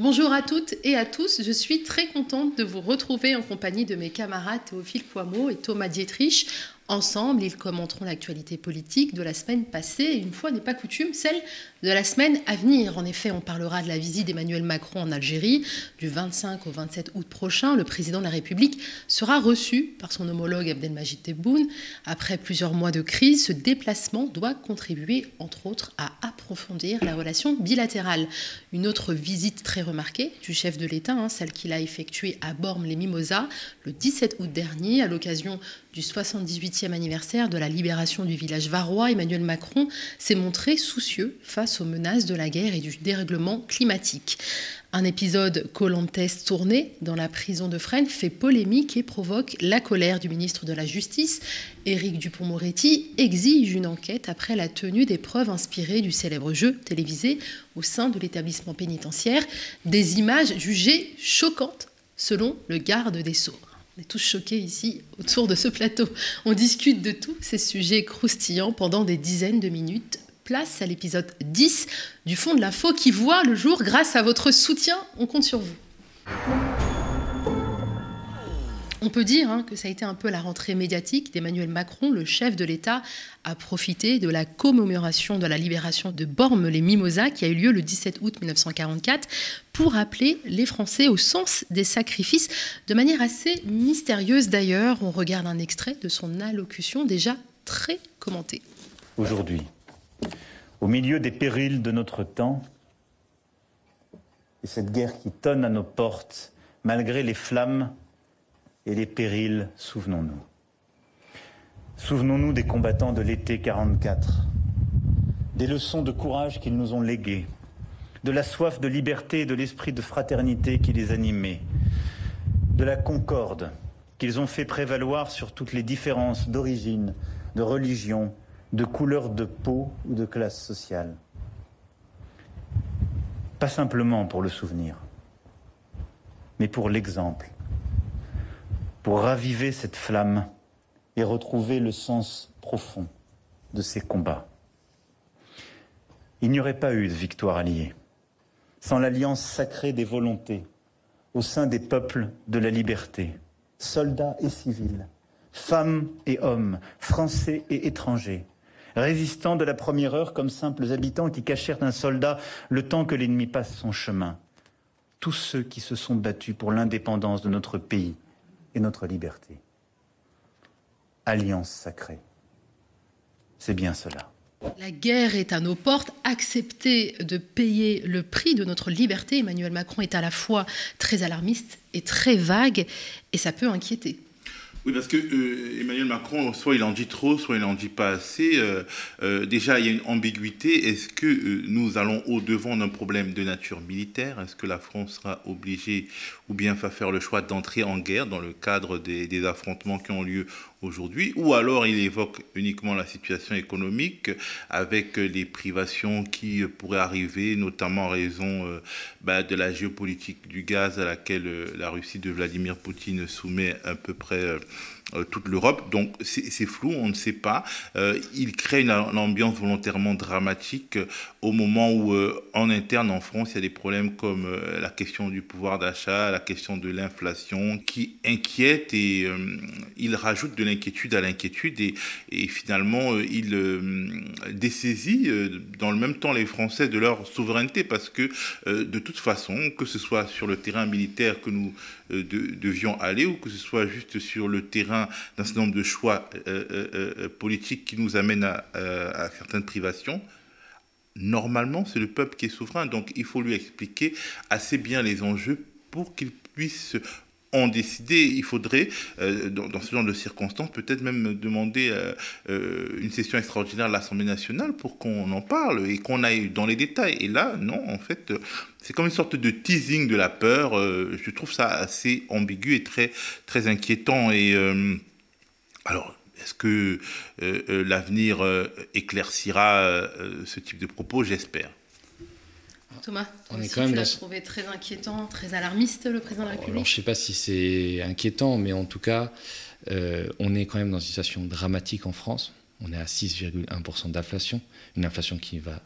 Bonjour à toutes et à tous, je suis très contente de vous retrouver en compagnie de mes camarades Théophile Poimeau et Thomas Dietrich Ensemble, ils commenteront l'actualité politique de la semaine passée et une fois n'est pas coutume, celle de la semaine à venir. En effet, on parlera de la visite d'Emmanuel Macron en Algérie du 25 au 27 août prochain. Le président de la République sera reçu par son homologue Abdelmajid Tebboune. Après plusieurs mois de crise, ce déplacement doit contribuer, entre autres, à approfondir la relation bilatérale. Une autre visite très remarquée du chef de l'État, hein, celle qu'il a effectuée à Bormes-les-Mimosas le 17 août dernier à l'occasion du 78e anniversaire de la libération du village varois, Emmanuel Macron s'est montré soucieux face aux menaces de la guerre et du dérèglement climatique. Un épisode colantès tourné dans la prison de Fresnes fait polémique et provoque la colère du ministre de la Justice. Éric Dupont-Moretti exige une enquête après la tenue des preuves inspirées du célèbre jeu télévisé au sein de l'établissement pénitentiaire. Des images jugées choquantes selon le garde des Sceaux. On est tous choqués ici autour de ce plateau. On discute de tous ces sujets croustillants pendant des dizaines de minutes. Place à l'épisode 10 du Fond de l'info qui voit le jour grâce à votre soutien. On compte sur vous. On peut dire hein, que ça a été un peu la rentrée médiatique d'Emmanuel Macron. Le chef de l'État a profité de la commémoration de la libération de Bormes-les-Mimosas qui a eu lieu le 17 août 1944 pour appeler les Français au sens des sacrifices de manière assez mystérieuse d'ailleurs. On regarde un extrait de son allocution déjà très commentée. Aujourd'hui, au milieu des périls de notre temps, et cette guerre qui tonne à nos portes, malgré les flammes et les périls, souvenons-nous. Souvenons-nous des combattants de l'été 44, des leçons de courage qu'ils nous ont léguées, de la soif de liberté et de l'esprit de fraternité qui les animait, de la concorde qu'ils ont fait prévaloir sur toutes les différences d'origine, de religion, de couleur de peau ou de classe sociale. Pas simplement pour le souvenir, mais pour l'exemple pour raviver cette flamme et retrouver le sens profond de ces combats. Il n'y aurait pas eu de victoire alliée sans l'alliance sacrée des volontés au sein des peuples de la liberté, soldats et civils, femmes et hommes, français et étrangers, résistants de la première heure comme simples habitants qui cachèrent un soldat le temps que l'ennemi passe son chemin, tous ceux qui se sont battus pour l'indépendance de notre pays notre liberté. Alliance sacrée. C'est bien cela. La guerre est à nos portes. Accepter de payer le prix de notre liberté, Emmanuel Macron est à la fois très alarmiste et très vague, et ça peut inquiéter. Oui, parce que euh, Macron, soit il en dit trop, soit il n'en dit pas assez. Euh, euh, déjà, il y a une ambiguïté. Est-ce que nous allons au-devant d'un problème de nature militaire? Est-ce que la France sera obligée ou bien va faire le choix d'entrer en guerre dans le cadre des affrontements qui ont lieu aujourd'hui, ou alors il évoque uniquement la situation économique avec les privations qui pourraient arriver, notamment en raison euh, bah, de la géopolitique du gaz à laquelle euh, la Russie de Vladimir Poutine soumet à peu près euh, euh, toute l'Europe. Donc c'est flou, on ne sait pas. Euh, il crée une, ambiance volontairement dramatique euh, au moment où en interne en France, il y a des problèmes comme la question du pouvoir d'achat, la question de l'inflation qui inquiète et il rajoute de l'inquiétude à l'inquiétude et, et, finalement il dessaisit dans le même temps les Français de leur souveraineté parce que de toute façon, que ce soit sur le terrain militaire que nous devions aller ou que ce soit juste sur le terrain d'un certain nombre de choix euh, euh, euh, politiques qui nous amènent à, à certaines privations, normalement, c'est le peuple qui est souverain. Donc, il faut lui expliquer assez bien les enjeux pour qu'il puisse en décider. Il faudrait, dans, ce genre de circonstances, peut-être même demander une session extraordinaire de l'Assemblée nationale pour qu'on en parle et qu'on aille dans les détails. Et là, non, en fait, c'est comme une sorte de teasing de la peur. Euh, je trouve ça assez ambigu et très, très inquiétant. Et euh, alors, est-ce que euh, l'avenir éclaircira ce type de propos? J'espère. Thomas, on est quand même tu l'as trouvé très inquiétant, très alarmiste, le président de la République. je ne sais pas si c'est inquiétant, mais en tout cas, on est quand même dans une situation dramatique en France. On est à 6,1% d'inflation, une inflation qui va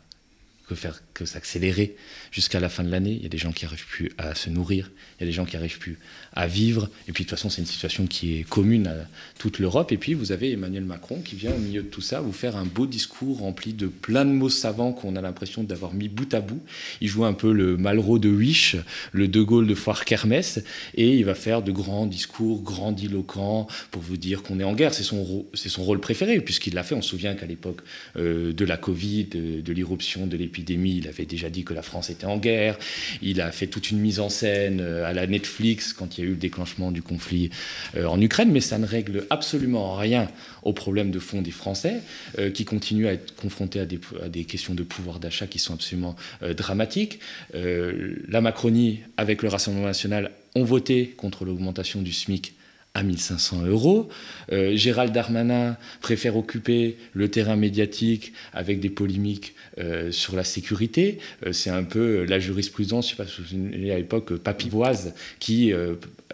que faire que s'accélérer jusqu'à la fin de l'année. Il y a des gens qui n'arrivent plus à se nourrir, il y a des gens qui n'arrivent plus à vivre. Et puis de toute façon, c'est une situation qui est commune à toute l'Europe. Et puis vous avez Emmanuel Macron qui vient au milieu de tout ça vous faire un beau discours rempli de plein de mots savants qu'on a l'impression d'avoir mis bout à bout. Il joue un peu le Malraux de Wish, le De Gaulle de Foire Kermesse, et il va faire de grands discours grandiloquents pour vous dire qu'on est en guerre. C'est son, c'est son rôle préféré, puisqu'il l'a fait. On se souvient qu'à l'époque euh, de la Covid, de, de l'irruption de l'épidémie, il avait déjà dit que la France était en guerre. Il a fait toute une mise en scène euh, à la Netflix quand il y a eu le déclenchement du conflit euh, en Ukraine, mais ça ne règle absolument rien au problème de fond des Français, euh, qui continuent à être confrontés à des, à des questions de pouvoir d'achat qui sont absolument dramatiques. la Macronie, avec le Rassemblement national, ont voté contre l'augmentation du SMIC à 1500 euros. Euh, Gérald Darmanin préfère occuper le terrain médiatique avec des polémiques euh, sur la sécurité. Euh, c'est un peu la jurisprudence, je ne sais pas si vous vous souvenez à l'époque, papivoise, qui,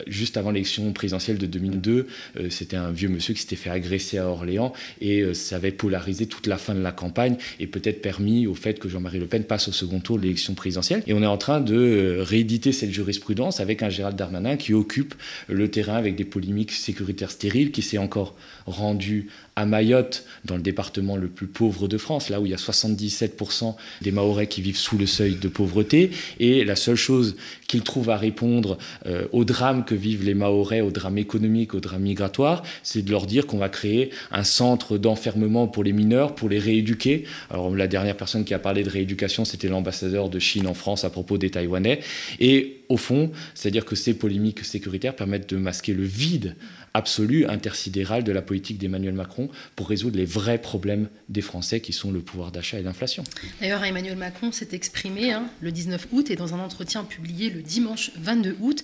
juste avant l'élection présidentielle de 2002, c'était un vieux monsieur qui s'était fait agresser à Orléans et ça avait polarisé toute la fin de la campagne et peut-être permis au fait que Jean-Marie Le Pen passe au second tour de l'élection présidentielle. Et on est en train de rééditer cette jurisprudence avec un Gérald Darmanin qui occupe le terrain avec des polémiques sécuritaire stérile qui s'est encore rendu à Mayotte, dans le département le plus pauvre de France, là où il y a 77% des Mahorais qui vivent sous le seuil de pauvreté. Et la seule chose qu'il trouve à répondre euh, au drame que vivent les Mahorais, au drame économique, au drame migratoire, c'est de leur dire qu'on va créer un centre d'enfermement pour les mineurs, pour les rééduquer. Alors la dernière personne qui a parlé de rééducation, c'était l'ambassadeur de Chine en France à propos des Taïwanais. Et au fond, c'est-à-dire que ces polémiques sécuritaires permettent de masquer le vide absolu, intersidéral de la politique d'Emmanuel Macron pour résoudre les vrais problèmes des Français qui sont le pouvoir d'achat et l'inflation. D'ailleurs, Emmanuel Macron s'est exprimé hein, le 19 août et dans un entretien publié le dimanche 22 août,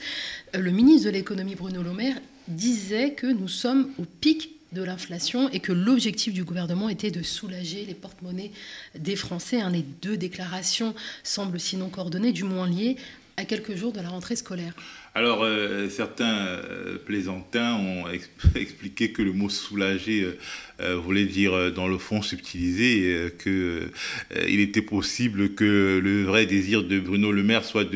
euh, le ministre de l'économie Bruno Le Maire disait que nous sommes au pic de l'inflation et que l'objectif du gouvernement était de soulager les porte-monnaies des Français. Les deux déclarations semblent sinon coordonnées, du moins liées à quelques jours de la rentrée scolaire. Alors, euh, certains euh, plaisantins ont expliqué que le mot soulager euh, voulait dire dans le fond subtiliser que il était possible que le vrai désir de Bruno Le Maire soit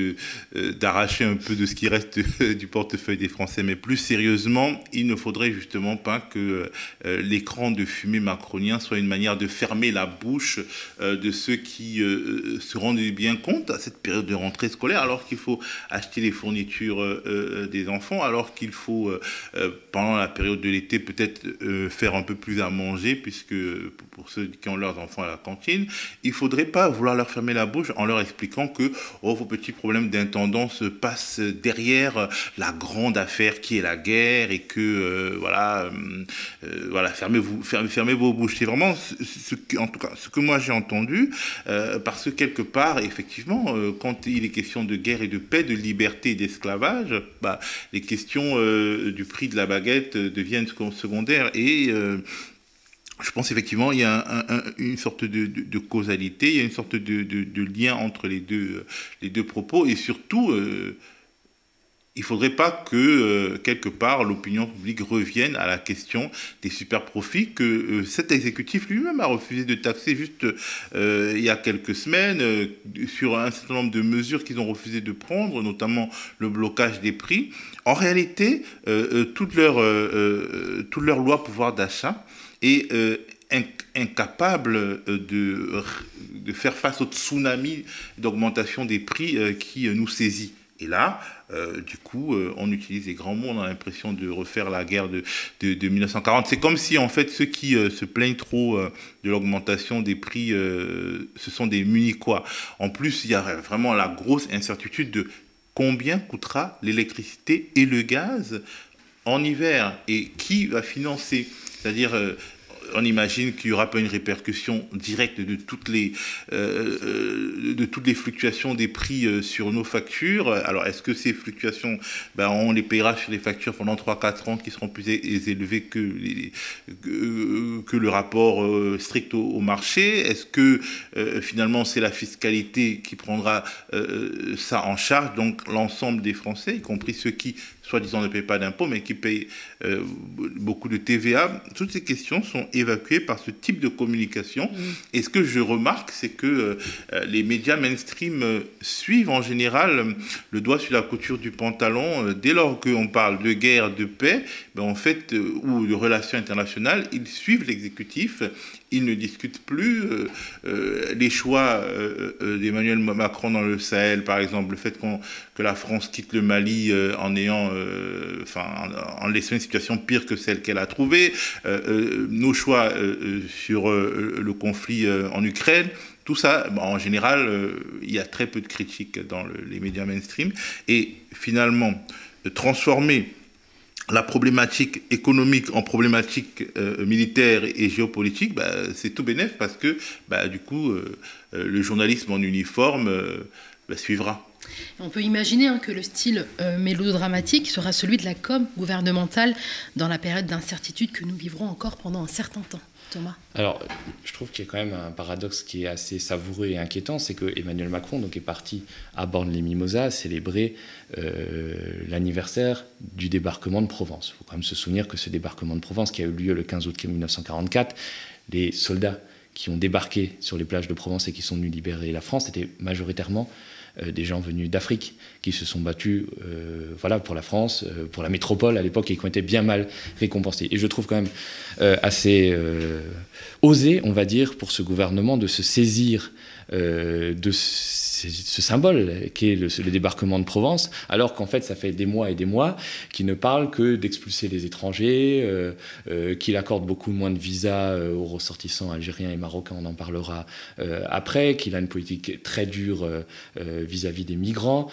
d'arracher un peu de ce qui reste du portefeuille des Français. Mais plus sérieusement, il ne faudrait justement pas que l'écran de fumée macronien soit une manière de fermer la bouche de ceux qui se rendent bien compte à cette période de rentrée scolaire, alors qu'il faut acheter les fournitures des enfants, alors qu'il faut, euh, pendant la période de l'été, peut-être faire un peu plus à manger, puisque pour ceux qui ont leurs enfants à la cantine, il ne faudrait pas vouloir leur fermer la bouche en leur expliquant que oh, vos petits problèmes d'intendance passent derrière la grande affaire qui est la guerre et que, voilà, voilà fermez-vous, fermez, fermez, vos bouches. C'est vraiment ce, en tout cas, ce que moi j'ai entendu, parce que quelque part, effectivement, quand il est question de guerre et de paix, de liberté et d'esclavage, bah, les questions euh, du prix de la baguette euh, deviennent secondaires et euh, je pense effectivement il y a une sorte de, causalité, il y a une sorte de, lien entre les deux, les deux propos et surtout il ne faudrait pas que, euh, quelque part, l'opinion publique revienne à la question des super profits que euh, cet exécutif lui-même a refusé de taxer juste euh, il y a quelques semaines sur un certain nombre de mesures qu'ils ont refusé de prendre, notamment le blocage des prix. En réalité, toute, leur, toute leur loi pouvoir d'achat est incapable de, de faire face au tsunami d'augmentation des prix qui nous saisit. Et là, euh, du coup, euh, on utilise les grands mots, on a l'impression de refaire la guerre de, de, 1940. C'est comme si, en fait, ceux qui euh, se plaignent trop de l'augmentation des prix, ce sont des munichois. En plus, il y a vraiment la grosse incertitude de combien coûtera l'électricité et le gaz en hiver et qui va financer? C'est-à-dire, on imagine qu'il n'y aura pas une répercussion directe de toutes les, euh, euh, fluctuations des prix euh, sur nos factures. Alors, est-ce que ces fluctuations, ben, on les payera sur les factures pendant 3-4 ans qui seront plus élevées que, le rapport strict au, marché? Est-ce que finalement c'est la fiscalité qui prendra ça en charge? Donc, l'ensemble des Français, y compris ceux qui soi-disant ne payent pas d'impôts, mais qui payent beaucoup de TVA. Toutes ces questions sont évacués par ce type de communication. Mm. Et ce que je remarque, c'est que les médias mainstream suivent en général le doigt sur la couture du pantalon. dès lors qu'on parle de guerre, de paix, ben en fait, ou de relations internationales, ils suivent l'exécutif il ne discute plus euh, euh, les choix euh, d'Emmanuel Macron dans le Sahel, par exemple, le fait que la France quitte le Mali en laissant une situation pire que celle qu'elle a trouvée, nos choix sur le conflit en Ukraine. Tout ça, en général, il y a très peu de critiques dans les médias mainstream. Et finalement, transformer la problématique économique en problématique euh, militaire et géopolitique, bah, c'est tout bénef parce que bah, du coup, euh, euh, le journalisme en uniforme bah, suivra. On peut imaginer hein, que le style mélodramatique sera celui de la com gouvernementale dans la période d'incertitude que nous vivrons encore pendant un certain temps. Alors, je trouve qu'il y a quand même un paradoxe qui est assez savoureux et inquiétant, c'est que Emmanuel Macron donc, est parti à Borne-les-Mimosas célébrer euh, l'anniversaire du débarquement de Provence. Il faut quand même se souvenir que ce débarquement de Provence, qui a eu lieu le 15 août 1944, les soldats qui ont débarqué sur les plages de Provence et qui sont venus libérer la France étaient majoritairement des gens venus d'Afrique qui se sont battus euh, voilà, pour la France, euh, pour la métropole à l'époque et qui ont été bien mal récompensés. Et je trouve quand même assez osé, on va dire, pour ce gouvernement de se saisir de ce symbole qui est le, débarquement de Provence, alors qu'en fait ça fait des mois et des mois qu'il ne parle que d'expulser les étrangers, euh, euh, qu'il accorde beaucoup moins de visas euh, aux ressortissants algériens et marocains, on en parlera après, qu'il a une politique très dure vis-à-vis des migrants.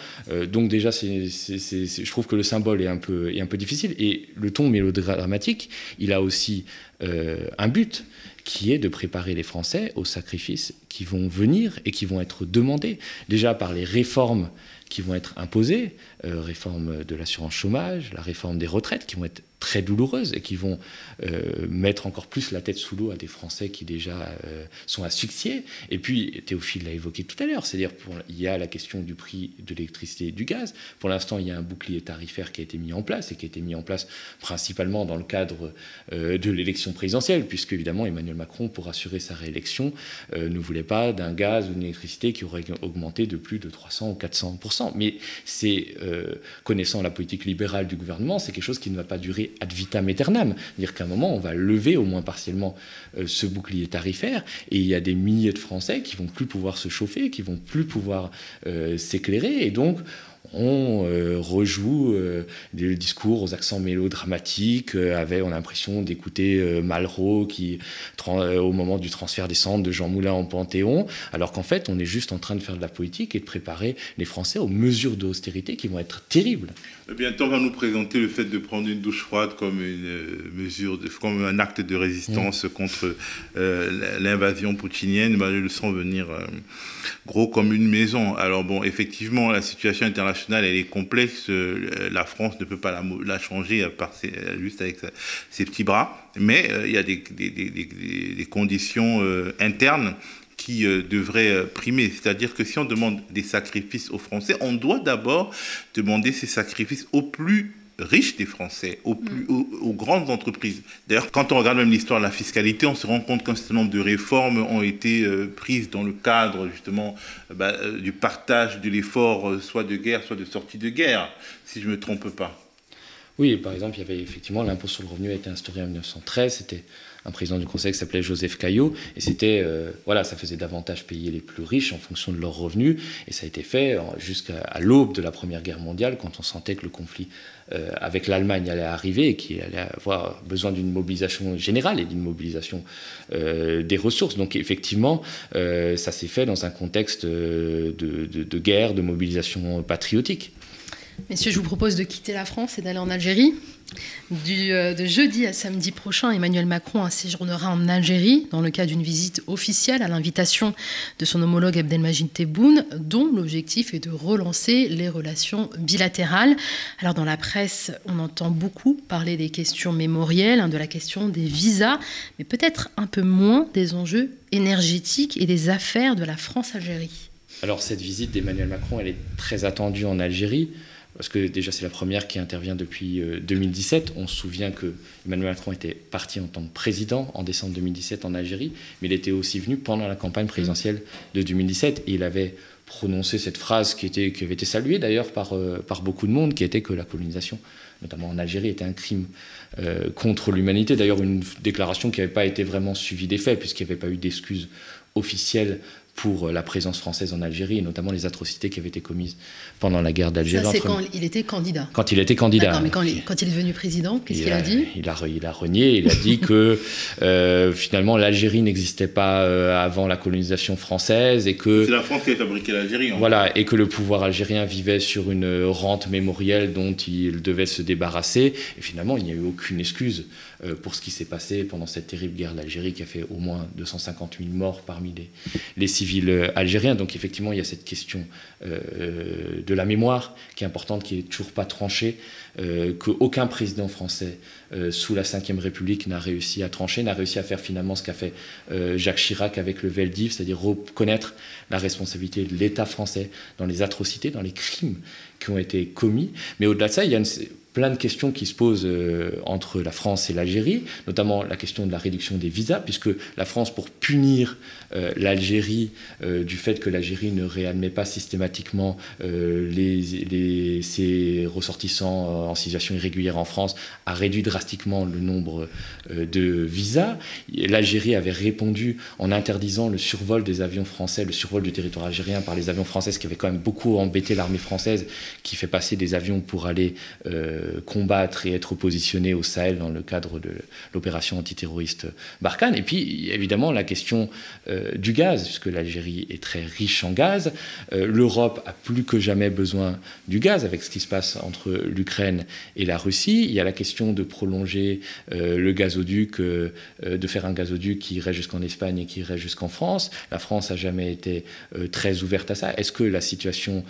donc déjà, je trouve que le symbole est un peu difficile. Et le ton mélodramatique, il a aussi un but qui est de préparer les Français aux sacrifices qui vont venir et qui vont être demandés, déjà par les réformes qui vont être imposées, euh, réforme de l'assurance chômage, la réforme des retraites, qui vont être très douloureuses et qui vont euh, mettre encore plus la tête sous l'eau à des Français qui déjà euh, sont asphyxiés. Et puis, Théophile l'a évoqué tout à l'heure, c'est-à-dire il y a la question du prix de l'électricité et du gaz. Pour l'instant, il y a un bouclier tarifaire qui a été mis en place et qui a été mis en place principalement dans le cadre de l'élection présidentielle, puisque évidemment Emmanuel Macron, pour assurer sa réélection, ne voulait pas d'un gaz ou d'une électricité qui aurait augmenté de plus de 300 ou 400 Mais c'est connaissant la politique libérale du gouvernement, c'est quelque chose qui ne va pas durer ad vitam aeternam. Dire qu'à un moment, on va lever au moins partiellement euh, ce bouclier tarifaire et il y a des milliers de Français qui vont plus pouvoir se chauffer, qui vont plus pouvoir euh, s'éclairer et donc on euh, rejoue euh, des discours aux accents mélodramatiques, avec, on a l'impression d'écouter Malraux qui, au moment du transfert des centres de Jean Moulin en Panthéon, alors qu'en fait, on est juste en train de faire de la politique et de préparer les Français aux mesures d'austérité qui vont être terribles. Bientôt, on va nous présenter le fait de prendre une douche froide comme une mesure, comme un acte de résistance mm. contre l'invasion poutinienne. Bah, je le sens venir gros comme une maison. Alors bon, effectivement, la situation internationale elle est complexe. Euh, la France ne peut pas la, changer à part juste avec ses petits bras. Mais euh, il y a des, conditions euh, internes qui devraient primer. C'est-à-dire que si on demande des sacrifices aux Français, on doit d'abord demander ces sacrifices aux plus riches des Français, aux, plus, mm. aux, grandes entreprises. D'ailleurs, quand on regarde même l'histoire de la fiscalité, on se rend compte qu'un certain nombre de réformes ont été euh, prises dans le cadre justement euh, bah, euh, du partage de l'effort, soit de guerre, soit de sortie de guerre, si je ne me trompe pas. Oui, par exemple, il y avait effectivement l'impôt sur le revenu a été instauré en 1913, c'était un président du Conseil qui s'appelait Joseph Caillot, et c'était, euh, voilà, ça faisait davantage payer les plus riches en fonction de leurs revenus, et ça a été fait jusqu'à l'aube de la Première Guerre mondiale, quand on sentait que le conflit euh, avec l'Allemagne allait arriver et qu'il allait avoir besoin d'une mobilisation générale et d'une mobilisation euh, des ressources. Donc effectivement, ça s'est fait dans un contexte de guerre, de mobilisation patriotique. Messieurs, je vous propose de quitter la France et d'aller en Algérie. Du, euh, de jeudi à samedi prochain, Emmanuel Macron séjournera en Algérie dans le cadre d'une visite officielle à l'invitation de son homologue Abdelmajid Tebboune, dont l'objectif est de relancer les relations bilatérales. Alors dans la presse, on entend beaucoup parler des questions mémorielles, hein, de la question des visas, mais peut-être un peu moins des enjeux énergétiques et des affaires de la France-Algérie. Alors cette visite d'Emmanuel Macron, elle est très attendue en Algérie parce que déjà c'est la première qui intervient depuis 2017. On se souvient que Emmanuel Macron était parti en tant que président en décembre 2017 en Algérie, mais il était aussi venu pendant la campagne présidentielle de 2017 et il avait prononcé cette phrase qui, avait été saluée d'ailleurs par, par beaucoup de monde, qui était que la colonisation, notamment en Algérie, était un crime contre l'humanité. D'ailleurs, une déclaration qui n'avait pas été vraiment suivie des faits, puisqu'il n'y avait pas eu d'excuses officielles pour la présence française en Algérie, et notamment les atrocités qui avaient été commises pendant la guerre d'Algérie. Ça, c'est quand il était candidat. Quand il était candidat. mais quand, il, quand il est devenu président, qu'est-ce qu'il a, dit il a, il a renié, il a dit que euh, finalement l'Algérie n'existait pas euh, avant la colonisation française et que... C'est la France qui a fabriqué l'Algérie. Voilà, et que le pouvoir algérien vivait sur une rente mémorielle dont il devait se débarrasser. Et finalement, il n'y a eu aucune excuse euh, pour ce qui s'est passé pendant cette terrible guerre d'Algérie qui a fait au moins 250 000 morts parmi les, les civils euh, algériens. Donc effectivement, il y a cette question euh, de la mémoire qui est importante, qui n'est toujours pas tranchée, qu'aucun président français sous la Ve République n'a réussi à trancher, n'a réussi à faire finalement ce qu'a fait Jacques Chirac avec le Veldiv, c'est-à-dire reconnaître la responsabilité de l'État français dans les atrocités, dans les crimes qui ont été commis. Mais au-delà de ça, il y a une plein de questions qui se posent euh, entre la France et l'Algérie, notamment la question de la réduction des visas, puisque la France, pour punir euh, l'Algérie euh, du fait que l'Algérie ne réadmet pas systématiquement les, ses ressortissants en situation irrégulière en France, a réduit drastiquement le nombre de visas. L'Algérie avait répondu en interdisant le survol des avions français, le survol du territoire algérien par les avions français, ce qui avait quand même beaucoup embêté l'armée française, qui fait passer des avions pour aller combattre et être positionné au Sahel dans le cadre de l'opération antiterroriste Barkhane. Et puis, évidemment, la question euh, du gaz, puisque l'Algérie est très riche en gaz. Euh, L'Europe a plus que jamais besoin du gaz avec ce qui se passe entre l'Ukraine et la Russie. Il y a la question de prolonger euh, le gazoduc, de faire un gazoduc qui irait jusqu'en Espagne et qui irait jusqu'en France. La France n'a jamais été très ouverte à ça. Est-ce que la situation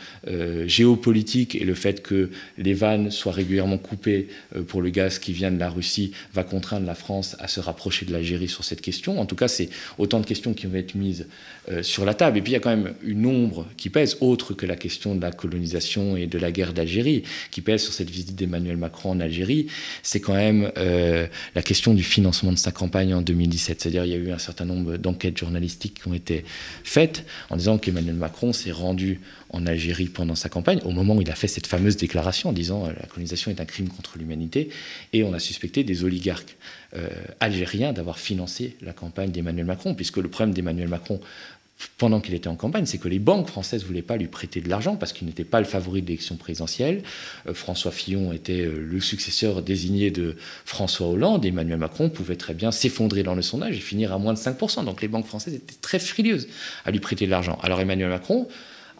géopolitique et le fait que les vannes soient régulièrement coupé euh, pour le gaz qui vient de la Russie va contraindre la France à se rapprocher de l'Algérie sur cette question. En tout cas, c'est autant de questions qui vont être mises euh, sur la table. Et puis il y a quand même une ombre qui pèse, autre que la question de la colonisation et de la guerre d'Algérie, qui pèse sur cette visite d'Emmanuel Macron en Algérie. C'est quand même euh, la question du financement de sa campagne en 2017. C'est-à-dire il y a eu un certain nombre d'enquêtes journalistiques qui ont été faites en disant qu'Emmanuel Macron s'est rendu en Algérie pendant sa campagne, au moment où il a fait cette fameuse déclaration en disant la colonisation est un crime contre l'humanité, et on a suspecté des oligarques euh, algériens d'avoir financé la campagne d'Emmanuel Macron, puisque le problème d'Emmanuel Macron pendant qu'il était en campagne, c'est que les banques françaises ne voulaient pas lui prêter de l'argent parce qu'il n'était pas le favori de l'élection présidentielle. Euh, François Fillon était euh, le successeur désigné de François Hollande. Emmanuel Macron pouvait très bien s'effondrer dans le sondage et finir à moins de 5%. Donc les banques françaises étaient très frileuses à lui prêter de l'argent. Alors Emmanuel Macron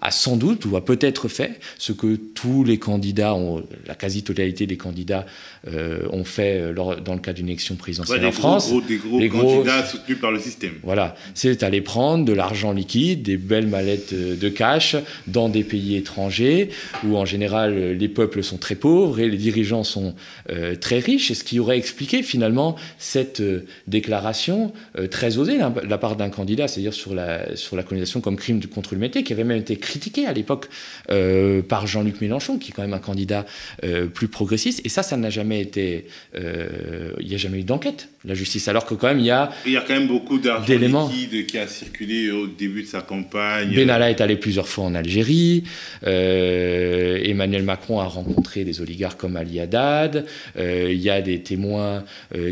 a sans doute ou a peut-être fait ce que tous les candidats, ont, la quasi-totalité des candidats euh, ont fait euh, lors, dans le cas d'une élection présidentielle en France. des gros les candidats soutenus par le système. Voilà, c'est aller prendre de l'argent liquide, des belles mallettes euh, de cash dans des pays étrangers où en général les peuples sont très pauvres et les dirigeants sont très riches. Et ce qui aurait expliqué finalement cette déclaration très osée de la part d'un candidat, c'est-à-dire sur la, sur la colonisation comme crime contre l'humanité, qui avait même été critiqué à l'époque euh, par Jean-Luc Mélenchon, qui est quand même un candidat euh, plus progressiste. Et ça, ça n'a jamais été. Euh, il n'y a jamais eu d'enquête, la justice. Alors que quand même, il y a. Il y a quand même beaucoup d'argent liquide qui a circulé au début de sa campagne. Benalla est allé plusieurs fois en Algérie. Emmanuel Macron a rencontré des oligarques comme Ali Haddad. il y a des témoins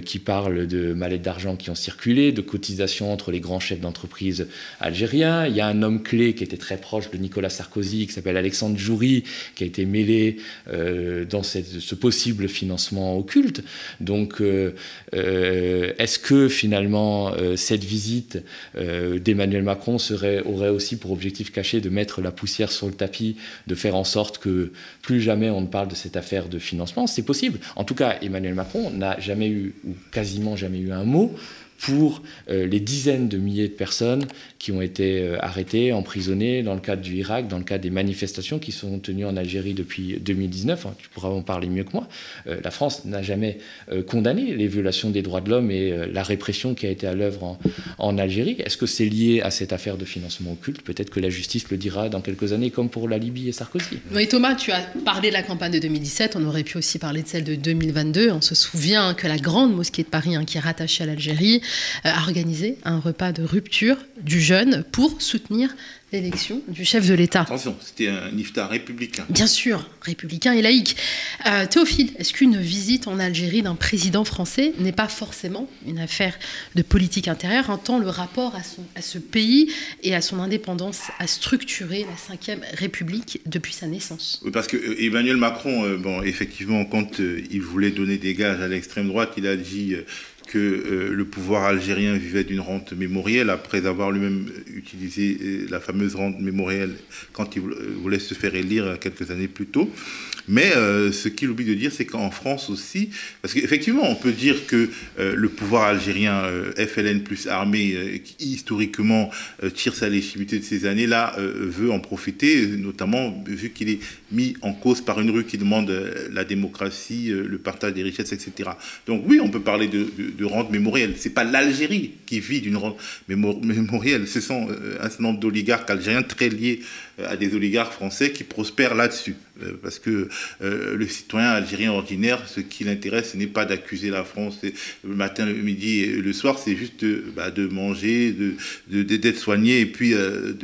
qui parlent de mallettes d'argent qui ont circulé, de cotisations entre les grands chefs d'entreprise algériens. Il y a un homme clé qui était très proche de Nicolas Sarkozy, qui s'appelle Alexandre Joury, qui a été mêlé euh, dans ce possible financement occulte. Donc, euh, euh, est-ce que finalement cette visite d'Emmanuel Macron aurait aussi pour objectif caché de mettre la poussière sur le tapis, de faire en sorte que plus jamais on ne parle de cette affaire de financement? C'est possible. En tout cas, Emmanuel Macron n'a jamais eu, ou quasiment jamais eu un mot pour euh, les dizaines de milliers de personnes qui ont été euh, arrêtées, emprisonnées dans le cadre du Irak, dans le cadre des manifestations qui sont tenues en Algérie depuis 2019. Hein, tu pourras en parler mieux que moi. Euh, la France n'a jamais condamné les violations des droits de l'homme et la répression qui a été à l'œuvre en, Algérie. Est-ce que c'est lié à cette affaire de financement occulte? Peut-être que la justice le dira dans quelques années, comme pour la Libye et Sarkozy. Thomas, tu as parlé de la campagne de 2017. On aurait pu aussi parler de celle de 2022. On se souvient que la grande mosquée de Paris, hein, qui est rattachée à l'Algérie, a organisé un repas de rupture du jeûne pour soutenir l'élection du chef de l'État. Attention, c'était un iftar républicain. Bien sûr, républicain et laïque. Euh, Théophile, est-ce qu'une visite en Algérie d'un président français n'est pas forcément une affaire de politique intérieure, en tant le rapport à, son, à ce pays et à son indépendance a structuré la Ve République depuis sa naissance? Oui, parce que euh, Emmanuel Macron, euh, bon, effectivement, quand il voulait donner des gages à l'extrême droite, il a dit que euh, le pouvoir algérien vivait d'une rente mémorielle après avoir lui-même utilisé euh, la fameuse rente mémorielle quand il voulait se faire élire quelques années plus tôt. Mais euh, ce qu'il oublie de dire, c'est qu'en France aussi, parce qu'effectivement, on peut dire que euh, le pouvoir algérien euh, FLN plus armée, qui historiquement tire sa légitimité de ces années-là, veut en profiter, notamment vu qu'il est mis en cause par une rue qui demande la démocratie, le partage des richesses, etc. Donc oui, on peut parler de rente mémorielle. C'est pas l'Algérie qui vit d'une rente mémorielle, ce sont un certain nombre d'oligarques algériens très liés à des oligarques français qui prospèrent là-dessus. Euh, parce que euh, le citoyen algérien ordinaire, ce qui l'intéresse, ce n'est pas d'accuser la France le matin, le midi et le soir, c'est juste bah, de manger, d'être de, soigné et puis euh,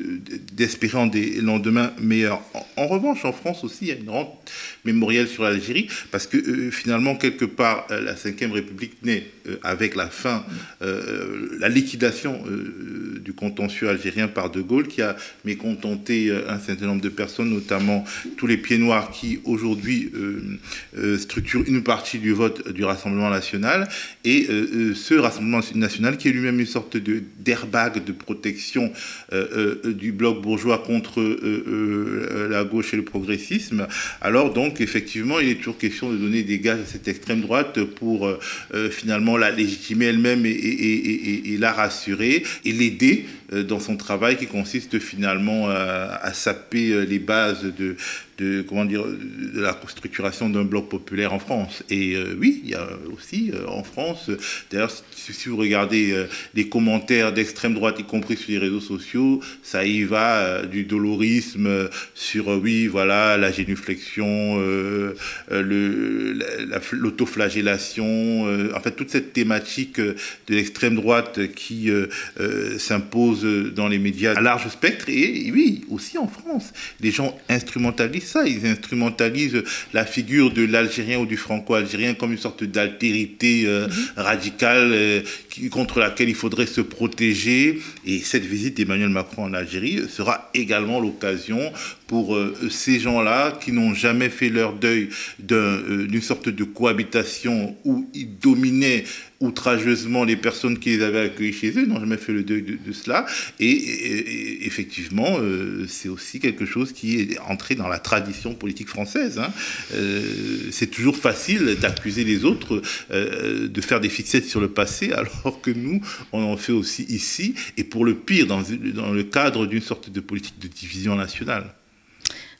d'espérer en des lendemains meilleurs. En, revanche, en France aussi, il y a une rente mémorielle sur l'Algérie, parce que finalement, quelque part, la Ve République naît avec la fin, la liquidation du contentieux algérien par De Gaulle, qui a mécontenté un certain nombre de personnes, notamment tous les pieds noirs qui aujourd'hui euh, euh, structurent une partie du vote du Rassemblement national, et euh, ce Rassemblement national qui est lui-même une sorte de d'airbag de protection du bloc bourgeois contre la gauche et le progressisme. Alors donc effectivement, il est toujours question de donner des gages à cette extrême droite pour finalement la légitimer elle-même et, la rassurer et l'aider dans son travail qui consiste finalement à, à saper les bases de, comment dire, de la structuration d'un bloc populaire en France. Et euh, oui, il y a aussi euh, en France, d'ailleurs, si, vous regardez euh, les commentaires d'extrême droite, y compris sur les réseaux sociaux, ça y va du dolorisme sur, oui, voilà, la génuflexion, l'autoflagellation, en fait, toute cette thématique de l'extrême droite qui s'impose dans les médias à large spectre. Et oui, aussi en France, les gens instrumentalisent ça. Ils instrumentalisent la figure de l'Algérien ou du Franco-Algérien comme une sorte d'altérité euh, mhm. radicale euh, contre laquelle il faudrait se protéger. Et cette visite d'Emmanuel Macron en Algérie sera également l'occasion pour euh, ces gens-là qui n'ont jamais fait leur deuil d'une sorte de cohabitation où ils dominaient outrageusement les personnes qui les avaient accueillis chez eux, n'ont jamais fait le deuil de, cela. Et, effectivement, euh, c'est aussi quelque chose qui est entré dans la tradition politique française. Hein. Euh, c'est toujours facile d'accuser les autres euh, de faire des fixettes sur le passé, alors que nous, on en fait aussi ici, et pour le pire, dans le cadre d'une sorte de politique de division nationale.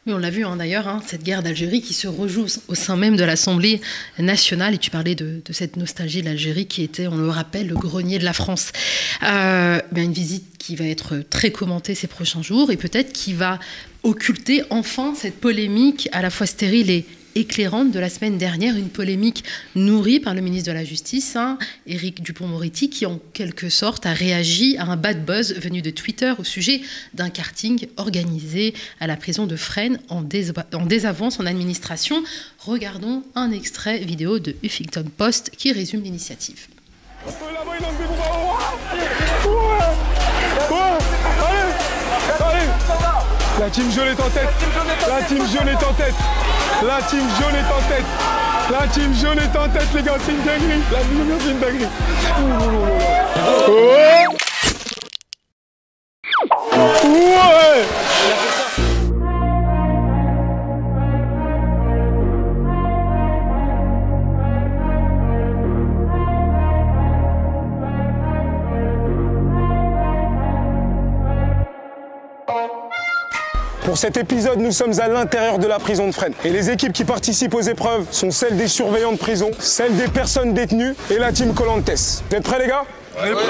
Oui, on l'a vu hein, d'ailleurs, hein, cette guerre d'Algérie qui se rejoue au sein même de l'Assemblée nationale. Et tu parlais de, cette nostalgie de l'Algérie qui était, on le rappelle, le grenier de la France. Euh, une visite qui va être très commentée ces prochains jours et peut-être qui va occulter enfin cette polémique à la fois stérile et, éclairante de la semaine dernière, une polémique nourrie par le ministre de la Justice, hein, Éric Dupont-Moretti, qui en quelque sorte a réagi à un bad buzz venu de Twitter au sujet d'un karting organisé à la prison de Fresnes en, en désavance en administration. Regardons un extrait vidéo de Huffington Post qui résume l'initiative. La team jaune est en tête. La team jaune est en tête. La team jaune est en tête. La team jaune est en tête, les gars. C'est une dinguerie. La team jaune, c'est une dinguerie. Cet épisode, nous sommes à l'intérieur de la prison de Fresnes. Et les équipes qui participent aux épreuves sont celles des surveillants de prison, celles des personnes détenues et la team Colantes. Vous êtes prêts les gars? Alors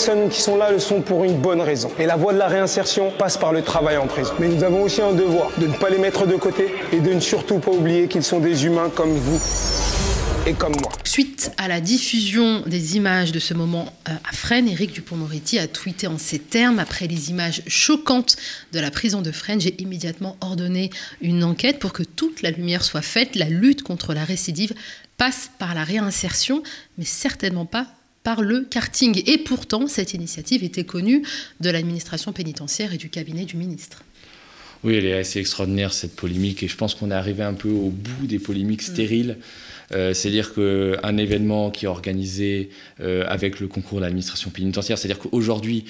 personnes qui sont là le sont pour une bonne raison. Et la voie de la réinsertion passe par le travail en prison. Mais nous avons aussi un devoir de ne pas les mettre de côté et de ne surtout pas oublier qu'ils sont des humains comme vous et comme moi. Suite à la diffusion des images de ce moment euh, à Fresnes, Éric Dupont-Moretti a tweeté en ces termes Après les images choquantes de la prison de Fresnes, j'ai immédiatement ordonné une enquête pour que toute la lumière soit faite. La lutte contre la récidive passe par la réinsertion, mais certainement pas par le karting. Et pourtant, cette initiative était connue de l'administration pénitentiaire et du cabinet du ministre. Oui, elle est assez extraordinaire cette polémique et je pense qu'on est arrivé un peu au bout des polémiques stériles. Euh, c'est-à-dire qu'un événement qui est organisé euh, avec le concours de l'administration pénitentiaire, c'est-à-dire qu'aujourd'hui,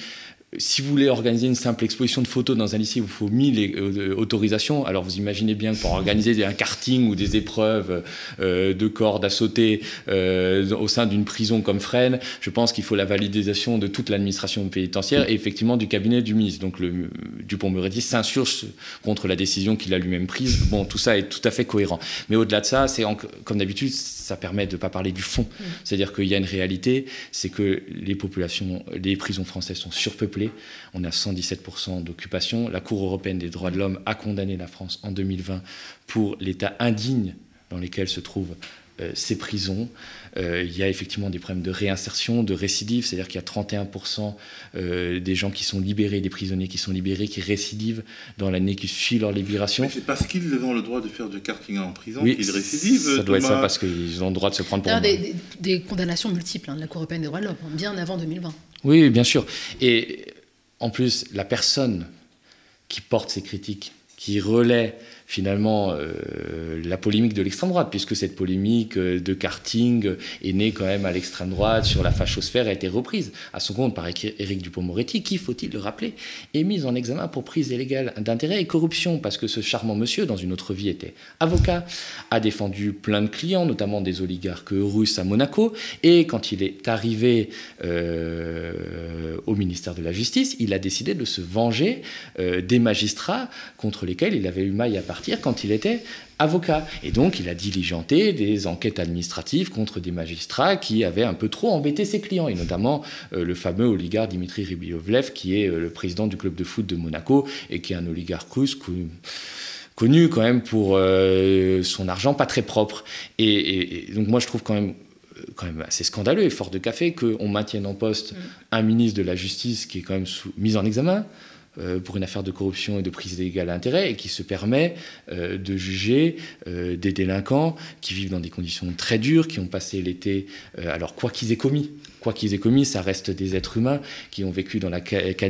si vous voulez organiser une simple exposition de photos dans un lycée, il vous faut 1000 euh, autorisations. Alors vous imaginez bien que pour organiser un karting ou des épreuves euh, de cordes à sauter euh, au sein d'une prison comme Fresnes, je pense qu'il faut la validation de toute l'administration pénitentiaire et effectivement du cabinet du ministre. Donc le Dupont-Moretti s'insurge contre la décision qu'il a lui-même prise. Bon, tout ça est tout à fait cohérent. Mais au-delà de ça, c'est comme d'habitude, ça permet de ne pas parler du fond. C'est-à-dire qu'il y a une réalité, c'est que les populations, les prisons françaises sont surpeuplées on a 117% d'occupation. La Cour européenne des droits de l'homme a condamné la France en 2020 pour l'état indigne dans lequel se trouvent euh, ces prisons. Euh, il y a effectivement des problèmes de réinsertion, de récidive, c'est-à-dire qu'il y a 31% euh, des gens qui sont libérés, des prisonniers qui sont libérés, qui récidivent dans l'année qui suit leur libération. c'est parce qu'ils ont le droit de faire du karting en prison qu'ils récidivent. Ça doit être ça parce qu'ils ont le droit de se prendre pour des, des, des, condamnations multiples hein, de la Cour européenne des droits de l'homme, bien avant 2020. Oui, bien sûr. Et en plus, la personne qui porte ces critiques, qui relaie finalement euh, la polémique de l'extrême droite, puisque cette polémique euh, de karting est née quand même à l'extrême droite sur la fachosphère a été reprise. À son compte par Éric Dupont-Moretti, qui, faut-il le rappeler, est mis en examen pour prise illégale d'intérêt et corruption, parce que ce charmant monsieur, dans une autre vie, était avocat, a défendu plein de clients, notamment des oligarques russes à Monaco, et quand il est arrivé euh, au ministère de la Justice, il a décidé de se venger des magistrats contre lesquels il avait eu maille à partir quand il était avocat. Et donc, il a diligenté des enquêtes administratives contre des magistrats qui avaient un peu trop embêté ses clients, et notamment euh, le fameux oligarque Dimitri Ribiovlev, qui est euh, le président du club de foot de Monaco et qui est un oligarque russe connu quand même pour euh, son argent pas très propre. Et, donc, moi, je trouve quand même quand même assez scandaleux et fort de café qu'on maintienne en poste mm. un ministre de la Justice qui est quand même mis en examen, pour une affaire de corruption et de prise illégale d'intérêt et qui se permet euh, de juger euh, des délinquants qui vivent dans des conditions très dures, qui ont passé l'été, alors quoi qu'ils aient commis, quoi qu'ils aient commis, ça reste des êtres humains qui ont vécu dans la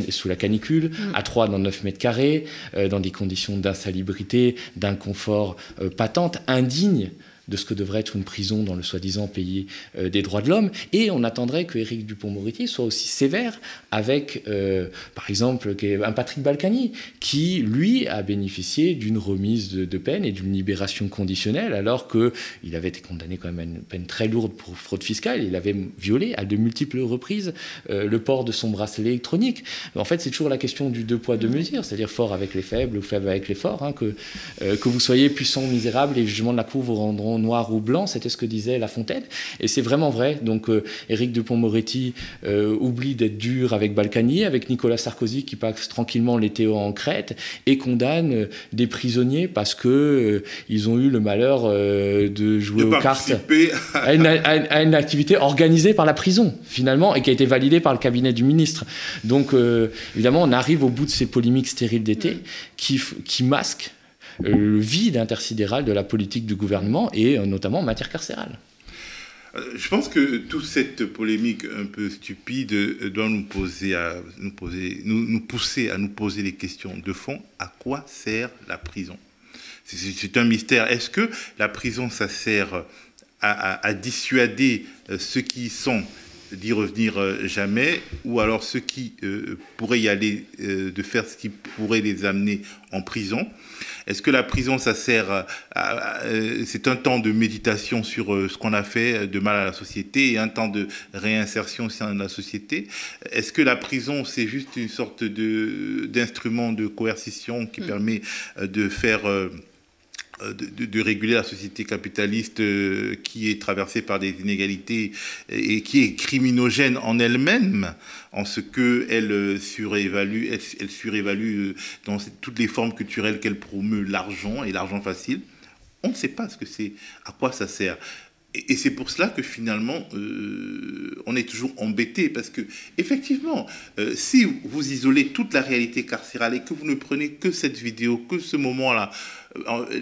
sous la canicule, mm. à 3 dans 9 mètres carrés, dans des conditions d'insalubrité, d'inconfort patente, indignes de ce que devrait être une prison dans le soi-disant pays euh, des droits de l'homme. Et on attendrait que Éric Dupont-Moretti soit aussi sévère avec, euh, par exemple, un Patrick Balkany, qui, lui, a bénéficié d'une remise de, peine et d'une libération conditionnelle, alors qu'il avait été condamné quand même à une peine très lourde pour fraude fiscale. Il avait violé à de multiples reprises euh, le port de son bracelet électronique. En fait, c'est toujours la question du deux poids, deux mesures, c'est-à-dire fort avec les faibles ou faible avec les forts. Hein, que, que vous soyez puissant ou misérable, les jugements de la Cour vous rendront noir ou blanc, c'était ce que disait La Fontaine, et c'est vraiment vrai. Donc euh, Éric Dupont-Moretti euh, oublie d'être dur avec Balkany, avec Nicolas Sarkozy qui passe tranquillement l'été en Crète, et condamne euh, des prisonniers parce que ils ont eu le malheur de jouer aux cartes à une, à une, activité organisée par la prison, finalement, et qui a été validée par le cabinet du ministre. Donc évidemment, on arrive au bout de ces polémiques stériles d'été qui, qui masquent le vide intersidéral de la politique du gouvernement et euh, notamment en matière carcérale. Euh, je pense que toute cette polémique un peu stupide euh, doit nous, pousser à nous poser des questions de fond. À quoi sert la prison? C'est un mystère. Est-ce que la prison, ça sert à dissuader ceux qui sont d'y revenir jamais, ou alors ceux qui pourraient y aller, de faire ce qui pourrait les amener en prison. Est-ce que la prison, ça sert à, c'est un temps de méditation sur ce qu'on a fait de mal à la société et un temps de réinsertion au sein de la société? Est-ce que la prison, c'est juste une sorte de d'instrument de coercition qui mm. permet de faire euh, de, réguler la société capitaliste euh, qui est traversée par des inégalités et qui est criminogène en elle-même, en ce qu'elle euh, surévalue, elle, surévalue dans toutes les formes culturelles qu'elle promeut l'argent et l'argent facile. On ne sait pas ce que c'est, à quoi ça sert. Et, c'est pour cela que finalement, on est toujours embêté, parce que effectivement, si vous isolez toute la réalité carcérale et que vous ne prenez que cette vidéo, que ce moment-là,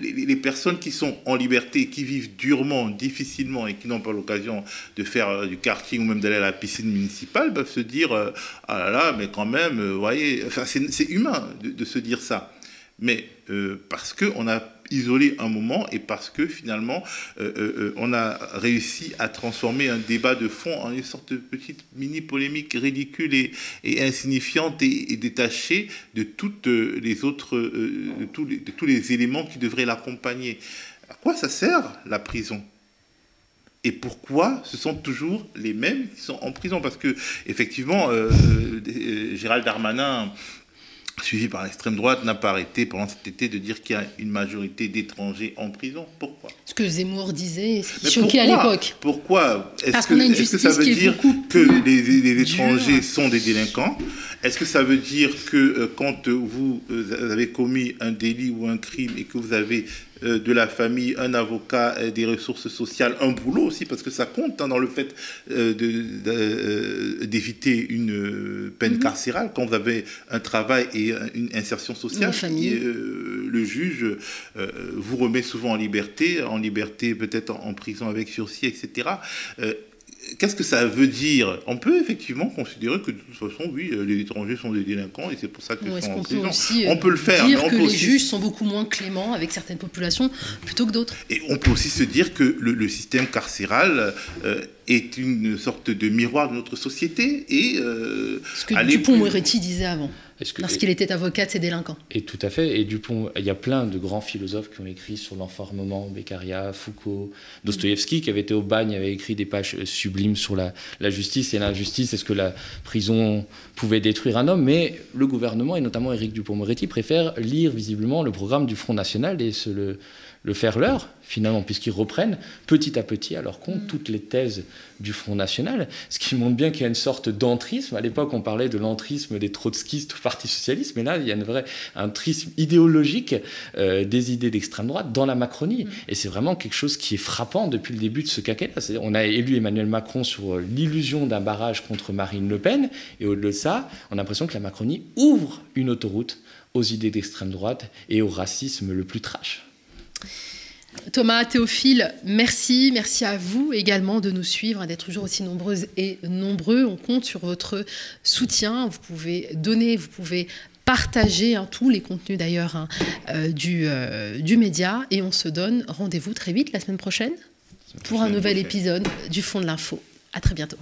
les personnes qui sont en liberté, qui vivent durement, difficilement et qui n'ont pas l'occasion de faire euh, du karting ou même d'aller à la piscine municipale peuvent se dire euh, ah là là, mais quand même, euh, vous voyez, enfin, c'est humain de, se dire ça. Mais parce qu'on a isolé un moment et parce que finalement, euh, euh, euh, on a réussi à transformer un débat de fond en une sorte de petite mini-polémique ridicule et, insignifiante et, détachée de toutes les autres, de, tous les, de tous les éléments qui devraient l'accompagner. À quoi ça sert la prison? Et pourquoi ce sont toujours les mêmes qui sont en prison? Parce que, effectivement, Gérald Darmanin suivi par l'extrême droite, n'a pas arrêté pendant cet été de dire qu'il y a une majorité d'étrangers en prison. Pourquoi? Ce que Zemmour disait, ce qui choquait à l'époque. Pourquoi? Est-ce que, est que, ça veut dire que les, étrangers sont des délinquants? Est-ce que ça veut dire que euh, quand vous euh, avez commis un délit ou un crime et que vous avez de la famille, un avocat, euh, des ressources sociales, un boulot aussi, parce que ça compte hein, dans le fait euh, d'éviter une peine mhm. carcérale. Quand vous avez un travail et une insertion sociale, le juge vous remet souvent en liberté, en liberté peut-être en, prison avec sursis, etc qu'est-ce que ça veut dire? On peut effectivement considérer que de toute façon, oui, euh, les étrangers sont des délinquants et c'est pour ça qu'ils sont en prison. on peut le faire. Dire que les juges sont beaucoup moins cléments avec certaines populations plutôt que d'autres? Et on peut aussi se dire que le, système carcéral euh, est une sorte de miroir de notre société et euh, ce que Dupont-Moretti disait avant. Lorsqu'il était avocat de ces délinquants. Et tout à fait. Et Dupont, il y a plein de grands philosophes qui ont écrit sur l'enfermement, Beccaria, Foucault, Dostoïevski, qui avait été au bagne, avait écrit des pages sublimes sur la, justice et l'injustice. Est-ce que la prison pouvait détruire un homme Mais le gouvernement, et notamment Éric Dupont-Moretti, préfère lire visiblement le programme du Front National et se le le faire leur, finalement, puisqu'ils reprennent petit à petit à leur compte mm. toutes les thèses du Front National, ce qui montre bien qu'il y a une sorte d'entrisme. À l'époque, on parlait de l'entrisme des trotskistes au Parti Socialiste, mais là, il y a une vraie entrisme idéologique euh, des idées d'extrême droite dans la Macronie. Mm. Et c'est vraiment quelque chose qui est frappant depuis le début de ce quinquennat. On a élu Emmanuel Macron sur euh, l'illusion d'un barrage contre Marine Le Pen, et au-delà de ça, on a l'impression que la Macronie ouvre une autoroute aux idées d'extrême droite et au racisme le plus trash. Thomas, Théophile, merci. Merci à vous également de nous suivre, d'être toujours aussi nombreuses et nombreux. On compte sur votre soutien. Vous pouvez donner, vous pouvez partager hein, tous les contenus d'ailleurs hein, euh, du, euh, du média. Et on se donne rendez-vous très vite la semaine prochaine pour un nouvel épisode du Fond de l'Info. À très bientôt.